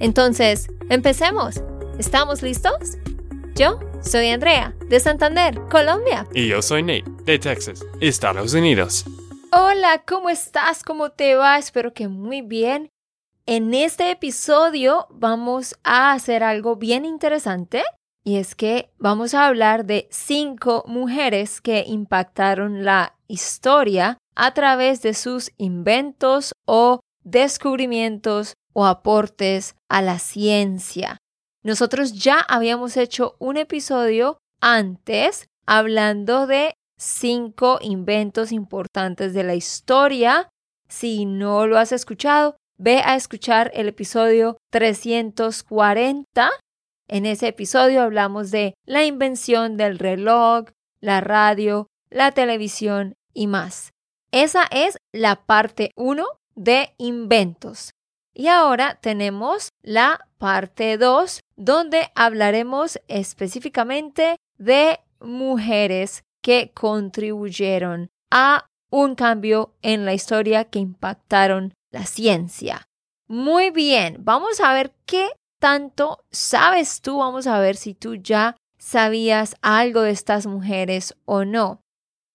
Entonces, empecemos. ¿Estamos listos? Yo soy Andrea, de Santander, Colombia. Y yo soy Nate, de Texas, Estados Unidos. Hola, ¿cómo estás? ¿Cómo te va? Espero que muy bien. En este episodio vamos a hacer algo bien interesante y es que vamos a hablar de cinco mujeres que impactaron la historia a través de sus inventos o descubrimientos o aportes a la ciencia. Nosotros ya habíamos hecho un episodio antes hablando de cinco inventos importantes de la historia. Si no lo has escuchado, ve a escuchar el episodio 340 en ese episodio hablamos de la invención del reloj, la radio, la televisión y más. Esa es la parte 1 de inventos. Y ahora tenemos la parte 2 donde hablaremos específicamente de mujeres que contribuyeron a un cambio en la historia que impactaron la ciencia. Muy bien, vamos a ver qué tanto sabes tú? Vamos a ver si tú ya sabías algo de estas mujeres o no.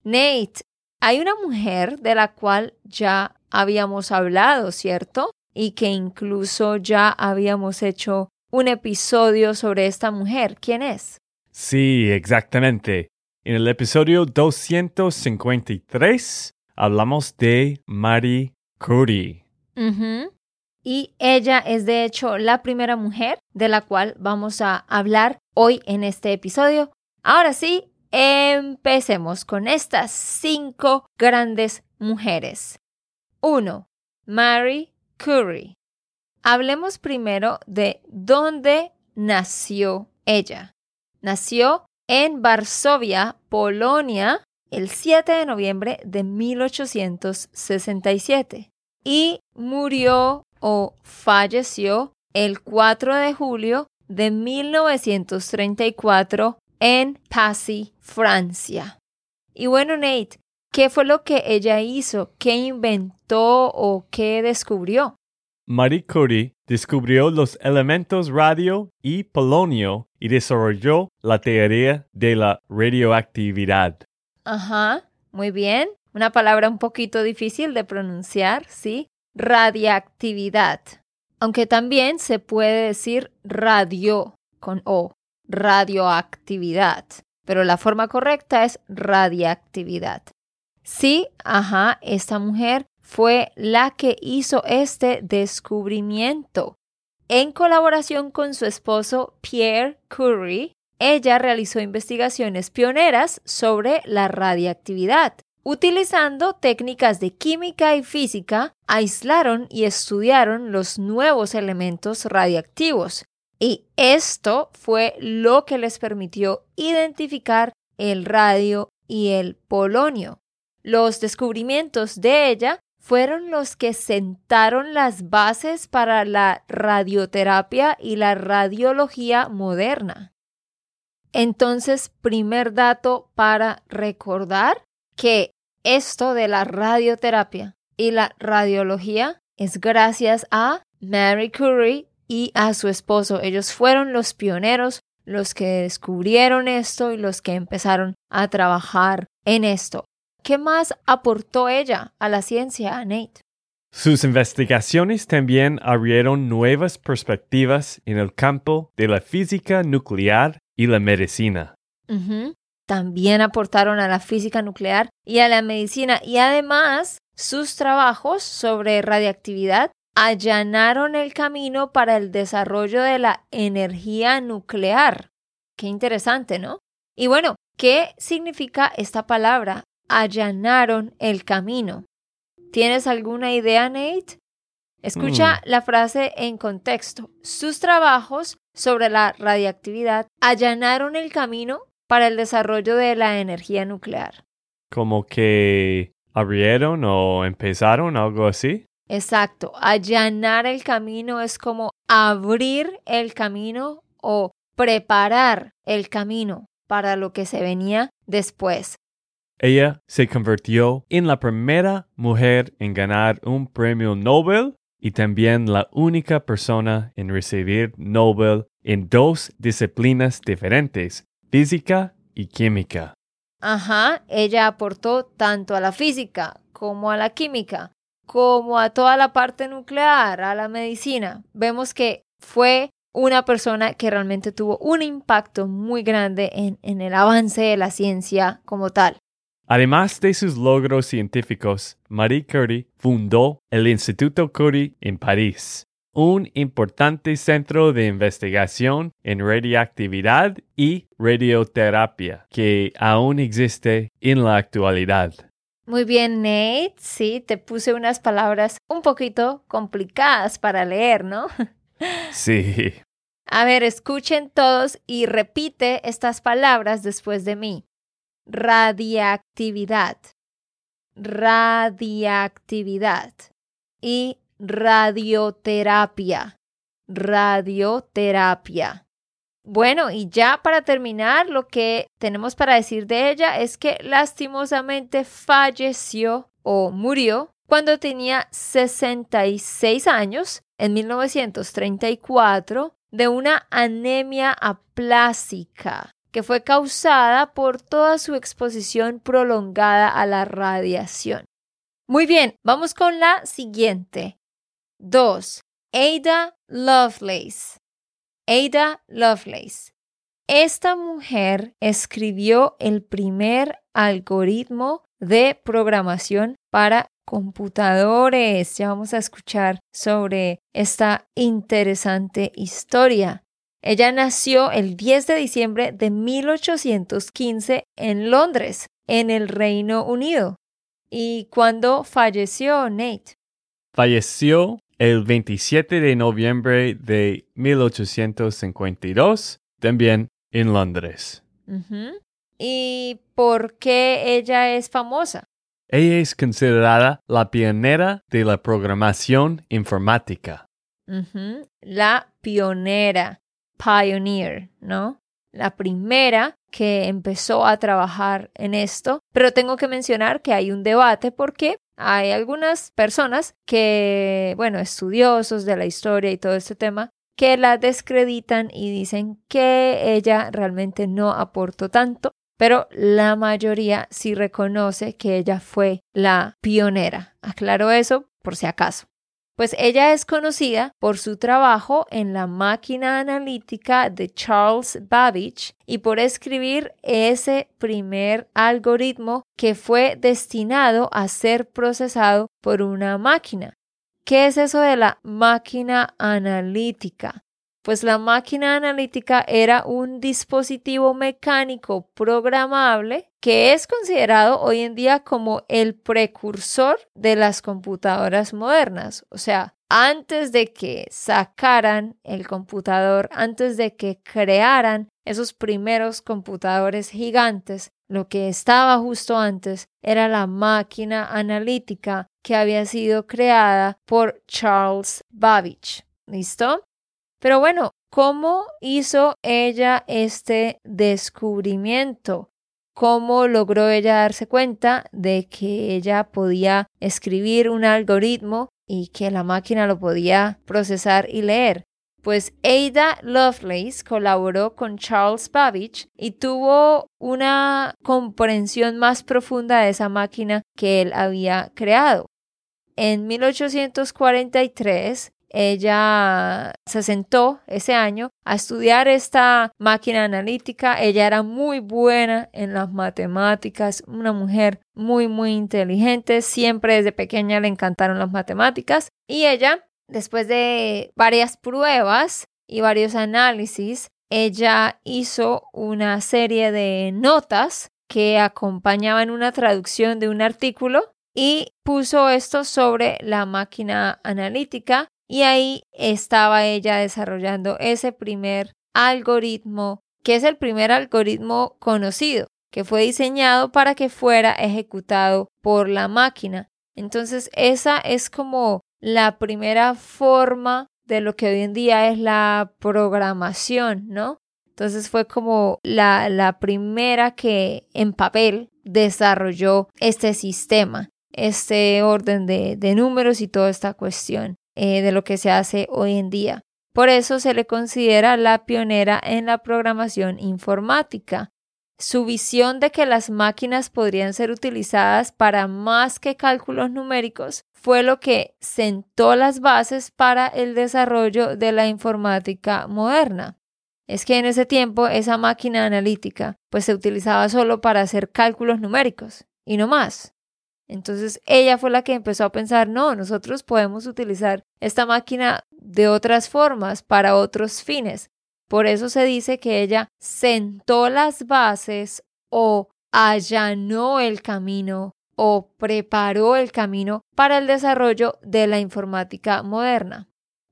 Nate, hay una mujer de la cual ya habíamos hablado, ¿cierto? Y que incluso ya habíamos hecho un episodio sobre esta mujer. ¿Quién es? Sí, exactamente. En el episodio 253 hablamos de Marie Curie y ella es de hecho la primera mujer de la cual vamos a hablar hoy en este episodio. Ahora sí, empecemos con estas cinco grandes mujeres. 1. Mary Curie. Hablemos primero de dónde nació ella. Nació en Varsovia, Polonia, el 7 de noviembre de 1867 y murió o falleció el 4 de julio de 1934 en Passy, Francia. Y bueno, Nate, ¿qué fue lo que ella hizo? ¿Qué inventó o qué descubrió? Marie Curie descubrió los elementos radio y polonio y desarrolló la teoría de la radioactividad. Ajá, muy bien. Una palabra un poquito difícil de pronunciar, ¿sí? radiactividad, aunque también se puede decir radio con O, radioactividad, pero la forma correcta es radiactividad. Sí, ajá, esta mujer fue la que hizo este descubrimiento. En colaboración con su esposo Pierre Curie, ella realizó investigaciones pioneras sobre la radiactividad Utilizando técnicas de química y física, aislaron y estudiaron los nuevos elementos radiactivos. Y esto fue lo que les permitió identificar el radio y el polonio. Los descubrimientos de ella fueron los que sentaron las bases para la radioterapia y la radiología moderna. Entonces, primer dato para recordar que esto de la radioterapia y la radiología es gracias a Mary Curie y a su esposo. Ellos fueron los pioneros, los que descubrieron esto y los que empezaron a trabajar en esto. ¿Qué más aportó ella a la ciencia, Nate? Sus investigaciones también abrieron nuevas perspectivas en el campo de la física nuclear y la medicina también aportaron a la física nuclear y a la medicina y además sus trabajos sobre radiactividad allanaron el camino para el desarrollo de la energía nuclear. Qué interesante, ¿no? Y bueno, ¿qué significa esta palabra? Allanaron el camino. ¿Tienes alguna idea, Nate? Escucha la frase en contexto. Sus trabajos sobre la radiactividad allanaron el camino para el desarrollo de la energía nuclear. Como que abrieron o empezaron algo así. Exacto, allanar el camino es como abrir el camino o preparar el camino para lo que se venía después. Ella se convirtió en la primera mujer en ganar un premio Nobel y también la única persona en recibir Nobel en dos disciplinas diferentes, física y química. Ajá, ella aportó tanto a la física como a la química, como a toda la parte nuclear, a la medicina. Vemos que fue una persona que realmente tuvo un impacto muy grande en, el avance de la ciencia como tal. Además de sus logros científicos, Marie Curie fundó el Instituto Curie en París, un importante centro de investigación en radioactividad y radioterapia que aún existe en la actualidad. Muy bien, Nate. Sí, te puse unas palabras un poquito complicadas para leer, ¿no? Sí. A ver, escuchen todos y repite estas palabras después de mí. Radiactividad, radiactividad. Y radioterapia, radioterapia. Bueno, y ya para terminar, lo que tenemos para decir de ella es que lastimosamente falleció o murió cuando tenía 66 años en 1934 de una anemia aplásica que fue causada por toda su exposición prolongada a la radiación. Muy bien, vamos con la siguiente. 2. Ada Lovelace. Ada Lovelace. Esta mujer escribió el primer algoritmo de programación para computadores. Ya vamos a escuchar sobre esta interesante historia. Ella nació el 10 de diciembre de 1815 en Londres, en el Reino Unido. ¿Y cuándo falleció Nate? Falleció el 27 de noviembre de 1852, también en Londres. ¿Y por qué ella es famosa? Ella es considerada la pionera de la programación informática. La pionera, pioneer, ¿no? La primera que empezó a trabajar en esto, pero tengo que mencionar que hay un debate porque hay algunas personas que, bueno, estudiosos de la historia y todo este tema, que la descreditan y dicen que ella realmente no aportó tanto pero la mayoría sí reconoce que ella fue la pionera. Aclaro eso por si acaso. Pues ella es conocida por su trabajo en la máquina analítica de Charles Babbage y por escribir ese primer algoritmo que fue destinado a ser procesado por una máquina. ¿Qué es eso de la máquina analítica? Pues la máquina analítica era un dispositivo mecánico programable que es considerado hoy en día como el precursor de las computadoras modernas. O sea, antes de que sacaran el computador, antes de que crearan esos primeros computadores gigantes, lo que estaba justo antes era la máquina analítica que había sido creada por Charles Babbage. ¿Listo? Pero bueno, ¿cómo hizo ella este descubrimiento? ¿Cómo logró ella darse cuenta de que ella podía escribir un algoritmo y que la máquina lo podía procesar y leer? Pues Ada Lovelace colaboró con Charles Babbage y tuvo una comprensión más profunda de esa máquina que él había creado. En 1843, ella se sentó ese año a estudiar esta máquina analítica. Ella era muy buena en las matemáticas, una mujer muy, muy inteligente. Siempre desde pequeña le encantaron las matemáticas. Y ella, después de varias pruebas y varios análisis, ella hizo una serie de notas que acompañaban una traducción de un artículo y puso esto sobre la máquina analítica y ahí estaba ella desarrollando ese primer algoritmo, que es el primer algoritmo conocido, que fue diseñado para que fuera ejecutado por la máquina. Entonces, esa es como la primera forma de lo que hoy en día es la programación, ¿no? Entonces fue como la, primera que en papel desarrolló este sistema, este orden de, de números y toda esta cuestión. Eh, de lo que se hace hoy en día. Por eso se le considera la pionera en la programación informática. Su visión de que las máquinas podrían ser utilizadas para más que cálculos numéricos fue lo que sentó las bases para el desarrollo de la informática moderna. Es que en ese tiempo esa máquina analítica pues se utilizaba solo para hacer cálculos numéricos y no más. Entonces ella fue la que empezó a pensar, no, nosotros podemos utilizar esta máquina de otras formas para otros fines. Por eso se dice que ella sentó las bases o allanó el camino o preparó el camino para el desarrollo de la informática moderna.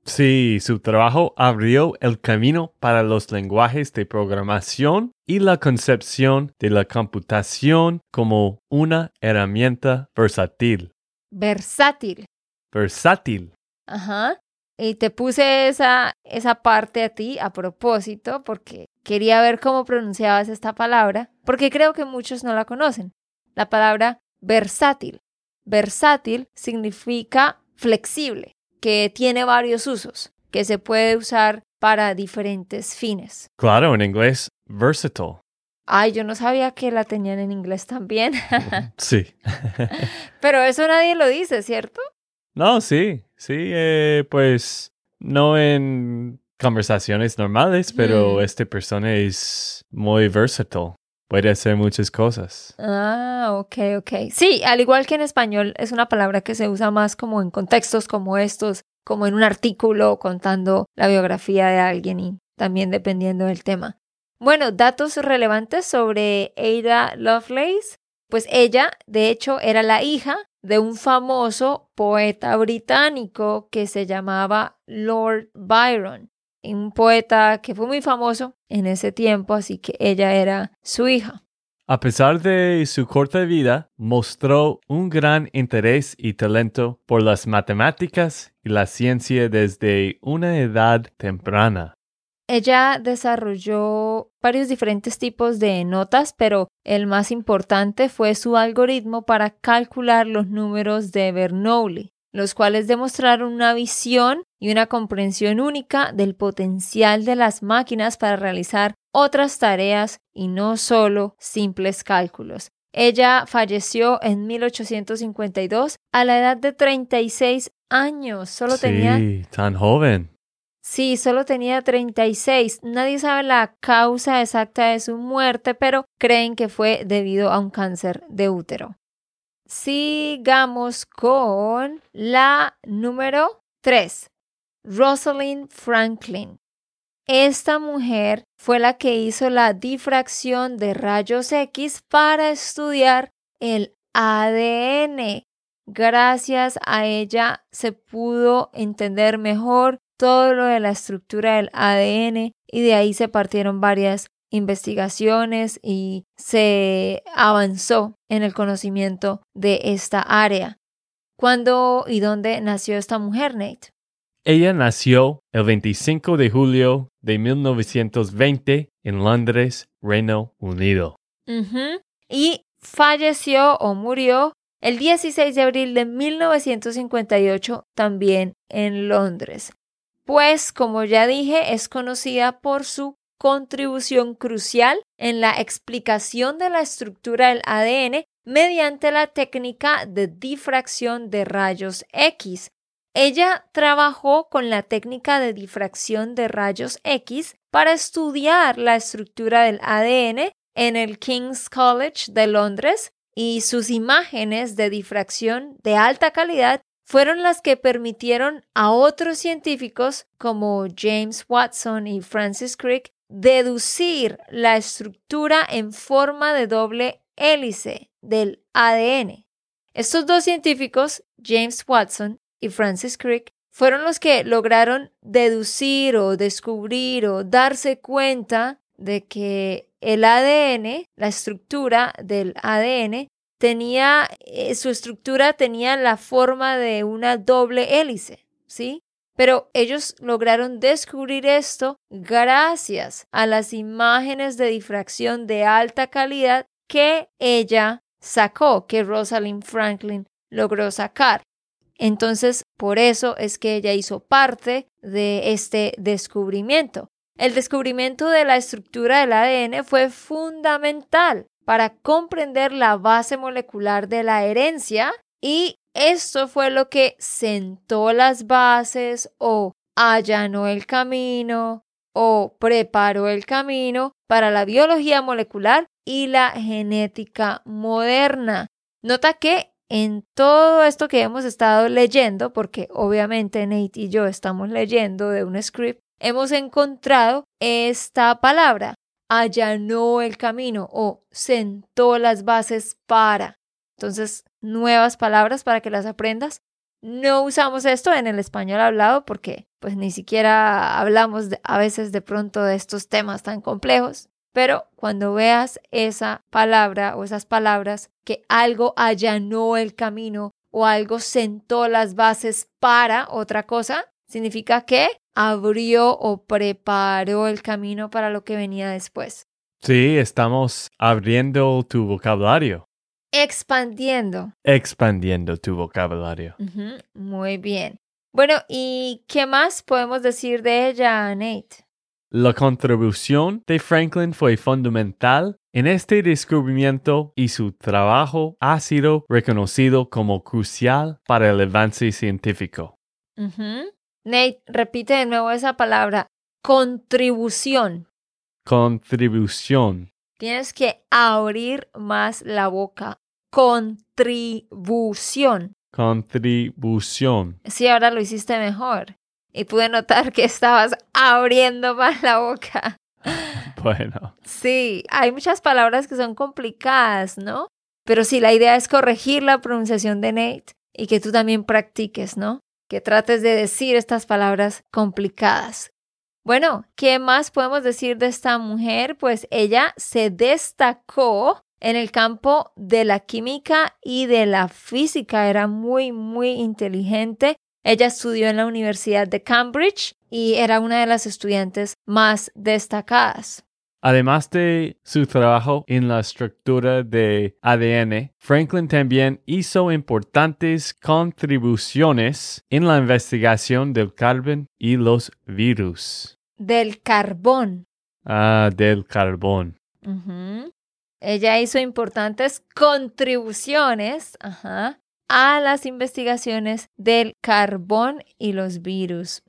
Sí, su trabajo abrió el camino para los lenguajes de programación y la concepción de la computación como una herramienta versátil. Versátil. Versátil. Ajá. Y te puse esa, esa parte a ti a propósito porque quería ver cómo pronunciabas esta palabra, porque creo que muchos no la conocen. La palabra versátil. Versátil significa flexible que tiene varios usos, que se puede usar para diferentes fines. Claro, en inglés, versatile. Ay, yo no sabía que la tenían en inglés también. sí. Pero eso nadie lo dice, ¿cierto? No, sí, sí, eh, pues no en conversaciones normales, pero mm. esta persona es muy versatile. Puede hacer muchas cosas. Ah, ok, ok. Sí, al igual que en español, es una palabra que se usa más como en contextos como estos, como en un artículo contando la biografía de alguien y también dependiendo del tema. Bueno, datos relevantes sobre Ada Lovelace. Pues ella, de hecho, era la hija de un famoso poeta británico que se llamaba Lord Byron un poeta que fue muy famoso en ese tiempo, así que ella era su hija. A pesar de su corta vida, mostró un gran interés y talento por las matemáticas y la ciencia desde una edad temprana. Ella desarrolló varios diferentes tipos de notas, pero el más importante fue su algoritmo para calcular los números de Bernoulli los cuales demostraron una visión y una comprensión única del potencial de las máquinas para realizar otras tareas y no solo simples cálculos. Ella falleció en 1852 a la edad de 36 años. Solo sí, tenía. tan joven. Sí, solo tenía 36. Nadie sabe la causa exacta de su muerte, pero creen que fue debido a un cáncer de útero. Sigamos con la número 3, Rosalind Franklin. Esta mujer fue la que hizo la difracción de rayos X para estudiar el ADN. Gracias a ella se pudo entender mejor todo lo de la estructura del ADN y de ahí se partieron varias investigaciones y se avanzó en el conocimiento de esta área. ¿Cuándo y dónde nació esta mujer, Nate? Ella nació el 25 de julio de 1920 en Londres, Reino Unido. Y falleció o murió el 16 de abril de 1958 también en Londres. Pues, como ya dije, es conocida por su contribución crucial en la explicación de la estructura del ADN mediante la técnica de difracción de rayos X. Ella trabajó con la técnica de difracción de rayos X para estudiar la estructura del ADN en el King's College de Londres y sus imágenes de difracción de alta calidad fueron las que permitieron a otros científicos como James Watson y Francis Crick deducir la estructura en forma de doble hélice del ADN. Estos dos científicos, James Watson y Francis Crick, fueron los que lograron deducir o descubrir o darse cuenta de que el ADN, la estructura del ADN, tenía, eh, su estructura tenía la forma de una doble hélice, ¿sí? Pero ellos lograron descubrir esto gracias a las imágenes de difracción de alta calidad que ella sacó, que Rosalind Franklin logró sacar. Entonces, por eso es que ella hizo parte de este descubrimiento. El descubrimiento de la estructura del ADN fue fundamental para comprender la base molecular de la herencia y esto fue lo que sentó las bases o allanó el camino o preparó el camino para la biología molecular y la genética moderna. Nota que en todo esto que hemos estado leyendo, porque obviamente Nate y yo estamos leyendo de un script, hemos encontrado esta palabra, allanó el camino o sentó las bases para. Entonces, nuevas palabras para que las aprendas. No usamos esto en el español hablado porque pues ni siquiera hablamos a veces de pronto de estos temas tan complejos, pero cuando veas esa palabra o esas palabras que algo allanó el camino o algo sentó las bases para otra cosa, significa que abrió o preparó el camino para lo que venía después. Sí, estamos abriendo tu vocabulario. Expandiendo. Expandiendo tu vocabulario. Muy bien. Bueno, ¿y qué más podemos decir de ella, Nate? La contribución de Franklin fue fundamental en este descubrimiento y su trabajo ha sido reconocido como crucial para el avance científico. Nate, repite de nuevo esa palabra, contribución. Contribución. Tienes que abrir más la boca. Contribución. Contribución. Sí, ahora lo hiciste mejor. Y pude notar que estabas abriendo más la boca. Bueno. Sí, hay muchas palabras que son complicadas, ¿no? Pero sí, la idea es corregir la pronunciación de Nate y que tú también practiques, ¿no? Que trates de decir estas palabras complicadas. Bueno, ¿qué más podemos decir de esta mujer? Pues ella se destacó en el campo de la química y de la física. Era muy, muy inteligente. Ella estudió en la Universidad de Cambridge y era una de las estudiantes más destacadas. Además de su trabajo en la estructura de ADN, Franklin también hizo importantes contribuciones en la investigación del carbón y los virus del carbón. Ah, del carbón. Ella hizo importantes contribuciones a las investigaciones del carbón y los virus.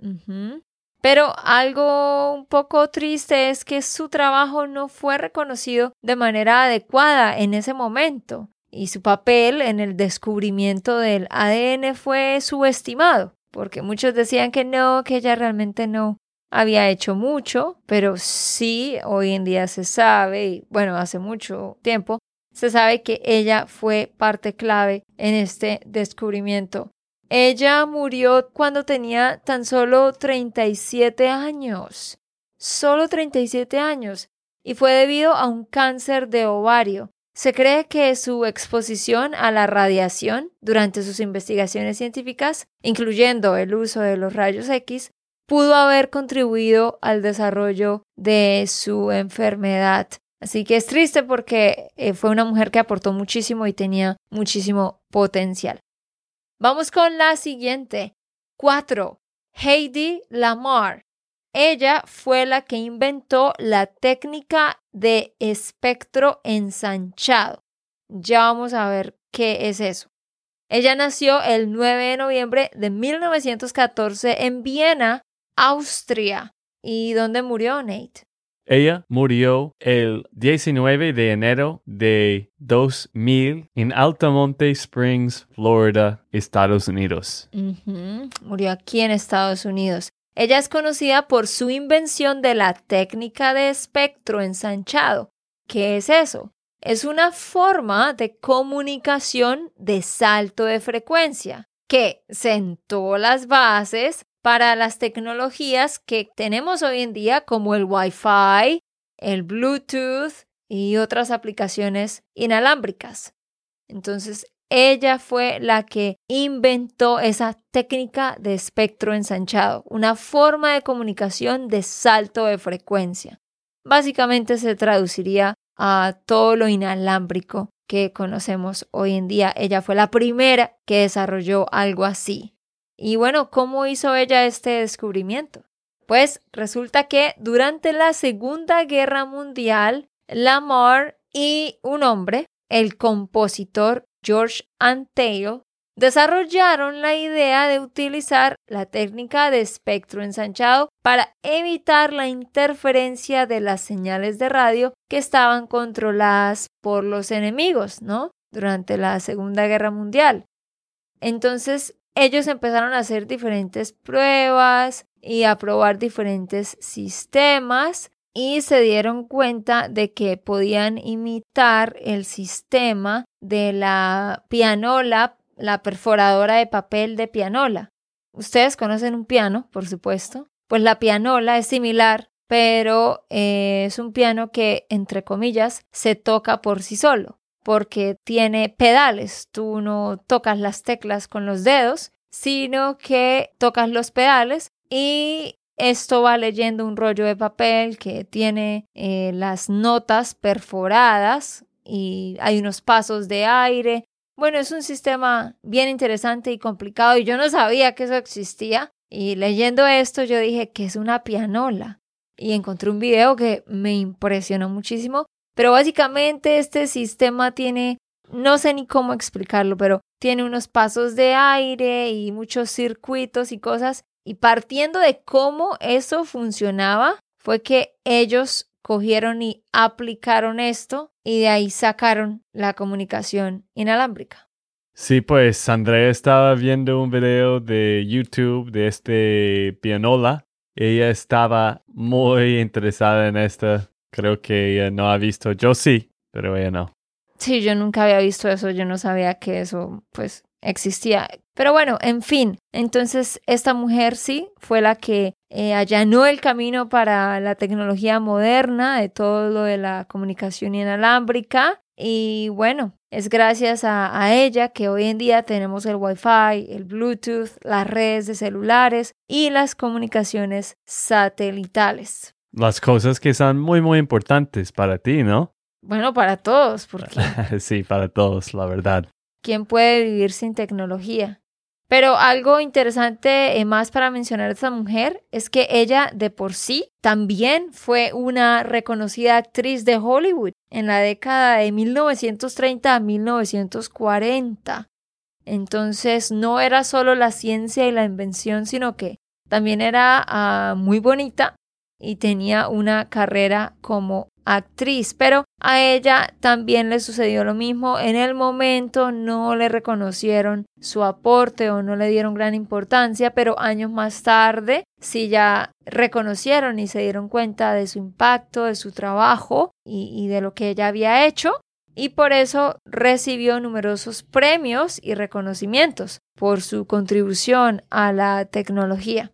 Pero algo un poco triste es que su trabajo no fue reconocido de manera adecuada en ese momento y su papel en el descubrimiento del ADN fue subestimado, porque muchos decían que no, que ella realmente no había hecho mucho, pero sí hoy en día se sabe, y bueno, hace mucho tiempo, se sabe que ella fue parte clave en este descubrimiento. Ella murió cuando tenía tan solo 37 años, solo 37 años, y fue debido a un cáncer de ovario. Se cree que su exposición a la radiación durante sus investigaciones científicas, incluyendo el uso de los rayos X, pudo haber contribuido al desarrollo de su enfermedad. Así que es triste porque eh, fue una mujer que aportó muchísimo y tenía muchísimo potencial. Vamos con la siguiente. Cuatro. Heidi Lamar. Ella fue la que inventó la técnica de espectro ensanchado. Ya vamos a ver qué es eso. Ella nació el 9 de noviembre de 1914 en Viena Austria. ¿Y dónde murió Nate? Ella murió el 19 de enero de 2000 en Altamonte Springs, Florida, Estados Unidos. Murió aquí en Estados Unidos. Ella es conocida por su invención de la técnica de espectro ensanchado. ¿Qué es eso? es una forma de comunicación de salto de frecuencia que sentó las bases para las tecnologías que tenemos hoy en día como el Wi-Fi, el Bluetooth y otras aplicaciones inalámbricas. Entonces, ella fue la que inventó esa técnica de espectro ensanchado, una forma de comunicación de salto de frecuencia. Básicamente se traduciría a todo lo inalámbrico que conocemos hoy en día. Ella fue la primera que desarrolló algo así. Y bueno, ¿cómo hizo ella este descubrimiento? Pues resulta que durante la Segunda Guerra Mundial, Lamar y un hombre, el compositor George Antale, desarrollaron la idea de utilizar la técnica de espectro ensanchado para evitar la interferencia de las señales de radio que estaban controladas por los enemigos, ¿no? Durante la Segunda Guerra Mundial. Entonces, ellos empezaron a hacer diferentes pruebas y a probar diferentes sistemas y se dieron cuenta de que podían imitar el sistema de la pianola la perforadora de papel de pianola. Ustedes conocen un piano, por supuesto. Pues la pianola es similar, pero eh, es un piano que, entre comillas, se toca por sí solo, porque tiene pedales. Tú no tocas las teclas con los dedos, sino que tocas los pedales y esto va leyendo un rollo de papel que tiene eh, las notas perforadas y hay unos pasos de aire bueno, es un sistema bien interesante y complicado y yo no sabía que eso existía. Y leyendo esto yo dije que es una pianola. Y encontré un video que me impresionó muchísimo. Pero básicamente este sistema tiene, no sé ni cómo explicarlo, pero tiene unos pasos de aire y muchos circuitos y cosas. Y partiendo de cómo eso funcionaba, fue que ellos cogieron y aplicaron esto y de ahí sacaron la comunicación inalámbrica. Sí, pues Andrea estaba viendo un video de YouTube de este pianola. Ella estaba muy interesada en esta. Creo que ella no ha visto. Yo sí, pero ella no. Sí, yo nunca había visto eso. Yo no sabía que eso, pues, existía. Pero bueno, en fin, entonces esta mujer sí fue la que eh, allanó el camino para la tecnología moderna de todo lo de la comunicación inalámbrica. Y bueno, es gracias a, a, ella que hoy en día tenemos el Wi-Fi, el Bluetooth, las redes de celulares y las comunicaciones satelitales. Las cosas que son muy, muy importantes para ti, ¿no? Bueno, para todos, porque... sí, para todos, la verdad. ¿Quién puede vivir sin tecnología? Pero algo interesante eh, más para mencionar a esta mujer es que ella de por sí también fue una reconocida actriz de Hollywood en la década de 1930 a 1940. Entonces no era solo la ciencia y la invención, sino que también era ah, muy bonita y tenía una carrera como actriz, pero a ella también le sucedió lo mismo. En el momento no le reconocieron su aporte o no le dieron gran importancia, pero años más tarde sí ya reconocieron y se dieron cuenta de su impacto, de su trabajo y, y de lo que ella había hecho. Y por eso recibió numerosos premios y reconocimientos por su contribución a la tecnología.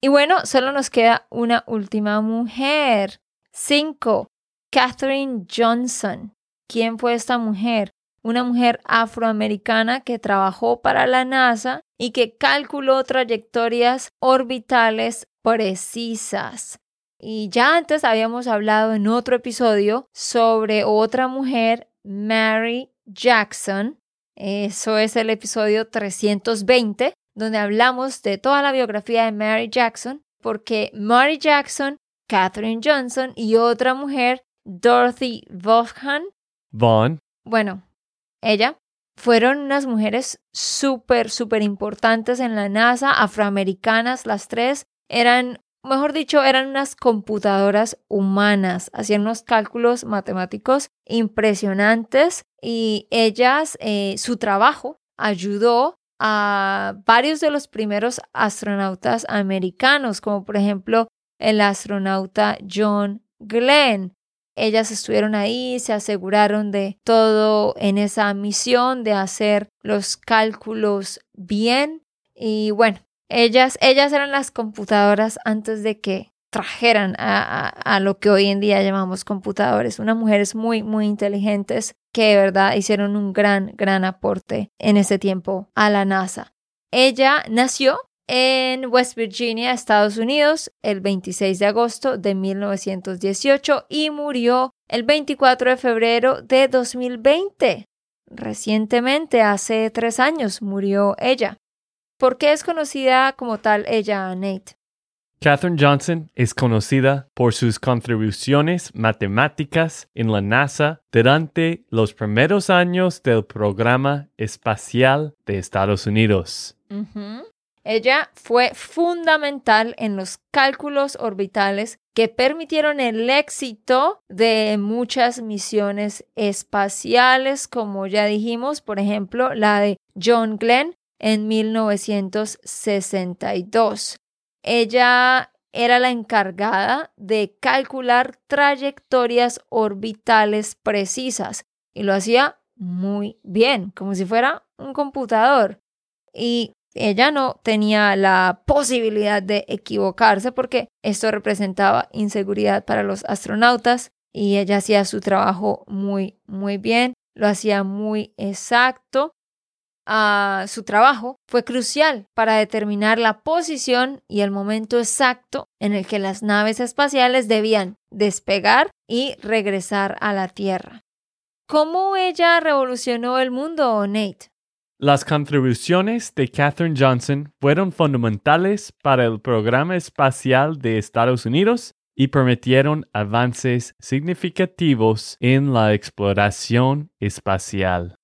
Y bueno, solo nos queda una última mujer. Cinco, Katherine Johnson. ¿Quién fue esta mujer? Una mujer afroamericana que trabajó para la NASA y que calculó trayectorias orbitales precisas. Y ya antes habíamos hablado en otro episodio sobre otra mujer, Mary Jackson. Eso es el episodio 320, donde hablamos de toda la biografía de Mary Jackson, porque Mary Jackson, Katherine Johnson y otra mujer Dorothy Vaughan. Vaughn. Bueno, ella fueron unas mujeres súper, súper importantes en la NASA, afroamericanas, las tres. Eran, mejor dicho, eran unas computadoras humanas, hacían unos cálculos matemáticos impresionantes y ellas, eh, su trabajo ayudó a varios de los primeros astronautas americanos, como por ejemplo el astronauta John Glenn, ellas estuvieron ahí, se aseguraron de todo en esa misión, de hacer los cálculos bien. Y bueno, ellas, ellas eran las computadoras antes de que trajeran a, lo que hoy en día llamamos computadores. Unas mujeres muy, muy inteligentes que de verdad hicieron un gran, gran aporte en ese tiempo a la NASA. Ella nació en West Virginia, Estados Unidos, el 26 de agosto de 1918 y murió el 24 de febrero de 2020. Recientemente, hace tres años, murió ella. ¿Por qué es conocida como tal ella, Nate? Katherine Johnson es conocida por sus contribuciones matemáticas en la NASA durante los primeros años del programa espacial de Estados Unidos. Ella fue fundamental en los cálculos orbitales que permitieron el éxito de muchas misiones espaciales, como ya dijimos, por ejemplo, la de John Glenn en 1962. Ella era la encargada de calcular trayectorias orbitales precisas y lo hacía muy bien, como si fuera un computador. Y ella no tenía la posibilidad de equivocarse porque esto representaba inseguridad para los astronautas y ella hacía su trabajo muy, muy bien, lo hacía muy exacto su trabajo fue crucial para determinar la posición y el momento exacto en el que las naves espaciales debían despegar y regresar a la Tierra. ¿Cómo ella revolucionó el mundo, Nate? Las contribuciones de Katherine Johnson fueron fundamentales para el programa espacial de Estados Unidos y permitieron avances significativos en la exploración espacial.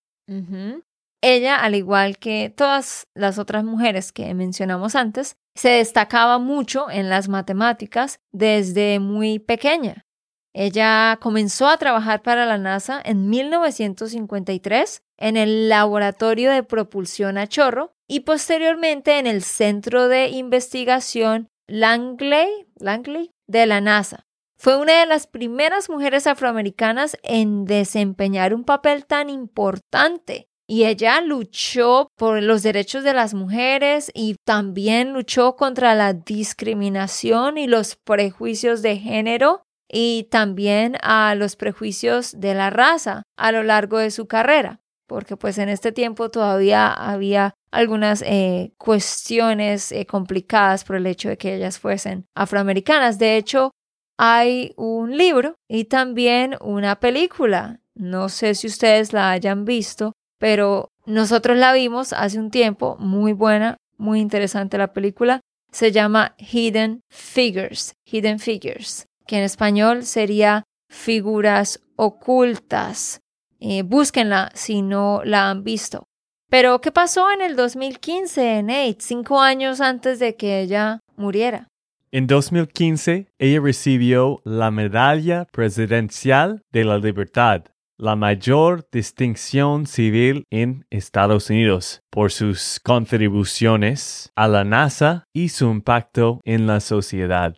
Ella, al igual que todas las otras mujeres que mencionamos antes, se destacaba mucho en las matemáticas desde muy pequeña. Ella comenzó a trabajar para la NASA en 1953 en el Laboratorio de Propulsión a Chorro y posteriormente en el Centro de Investigación Langley, Langley de la NASA. Fue una de las primeras mujeres afroamericanas en desempeñar un papel tan importante y ella luchó por los derechos de las mujeres y también luchó contra la discriminación y los prejuicios de género y también a los prejuicios de la raza a lo largo de su carrera, porque pues en este tiempo todavía había algunas eh, cuestiones eh, complicadas por el hecho de que ellas fuesen afroamericanas. De hecho, hay un libro y también una película. No sé si ustedes la hayan visto, pero nosotros la vimos hace un tiempo, muy buena, muy interesante la película. Se llama Hidden Figures, Hidden Figures, que en español sería figuras ocultas. Eh, búsquenla si no la han visto. Pero, ¿qué pasó en el 2015, Nate, cinco años antes de que ella muriera? En 2015, ella recibió la Medalla Presidencial de la Libertad la mayor distinción civil en Estados Unidos por sus contribuciones a la NASA y su impacto en la sociedad.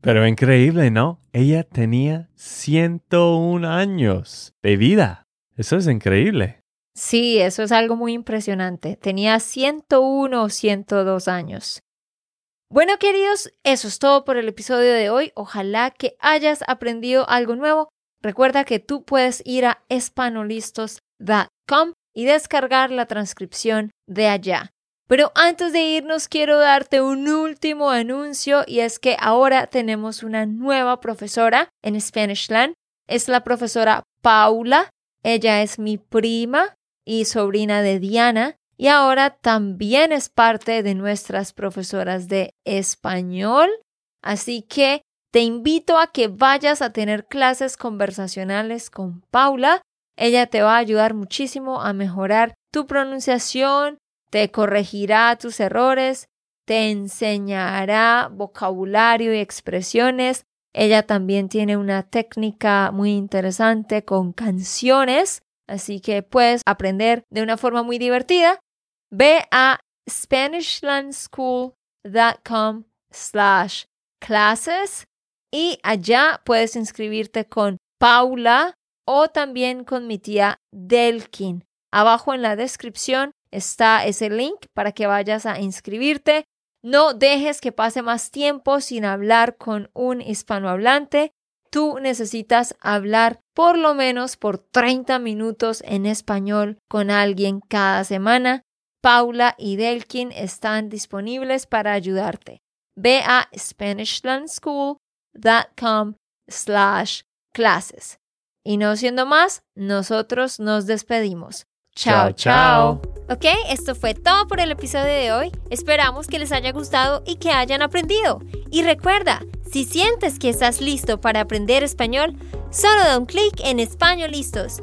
Pero increíble, ¿no? Ella tenía 101 años de vida. Eso es increíble. Sí, eso es algo muy impresionante. Tenía 101 o 102 años. Bueno, queridos, eso es todo por el episodio de hoy. Ojalá que hayas aprendido algo nuevo Recuerda que tú puedes ir a espanolistos.com y descargar la transcripción de allá. Pero antes de irnos quiero darte un último anuncio y es que ahora tenemos una nueva profesora en Spanishland. Es la profesora Paula. Ella es mi prima y sobrina de Diana y ahora también es parte de nuestras profesoras de español. Así que te invito a que vayas a tener clases conversacionales con Paula. Ella te va a ayudar muchísimo a mejorar tu pronunciación, te corregirá tus errores, te enseñará vocabulario y expresiones. Ella también tiene una técnica muy interesante con canciones, así que puedes aprender de una forma muy divertida. Ve a SpanishLandSchool.com slash clases y allá puedes inscribirte con Paula o también con mi tía Delkin. Abajo en la descripción está ese link para que vayas a inscribirte. No dejes que pase más tiempo sin hablar con un hispanohablante. Tú necesitas hablar por lo menos por 30 minutos en español con alguien cada semana. Paula y Delkin están disponibles para ayudarte. Ve a SpanishLandSchool.com slash clases. Y no siendo más, nosotros nos despedimos. Chao, chao. Ok, esto fue todo por el episodio de hoy. Esperamos que les haya gustado y que hayan aprendido. Y recuerda, si sientes que estás listo para aprender español, solo da un clic en Español Listos.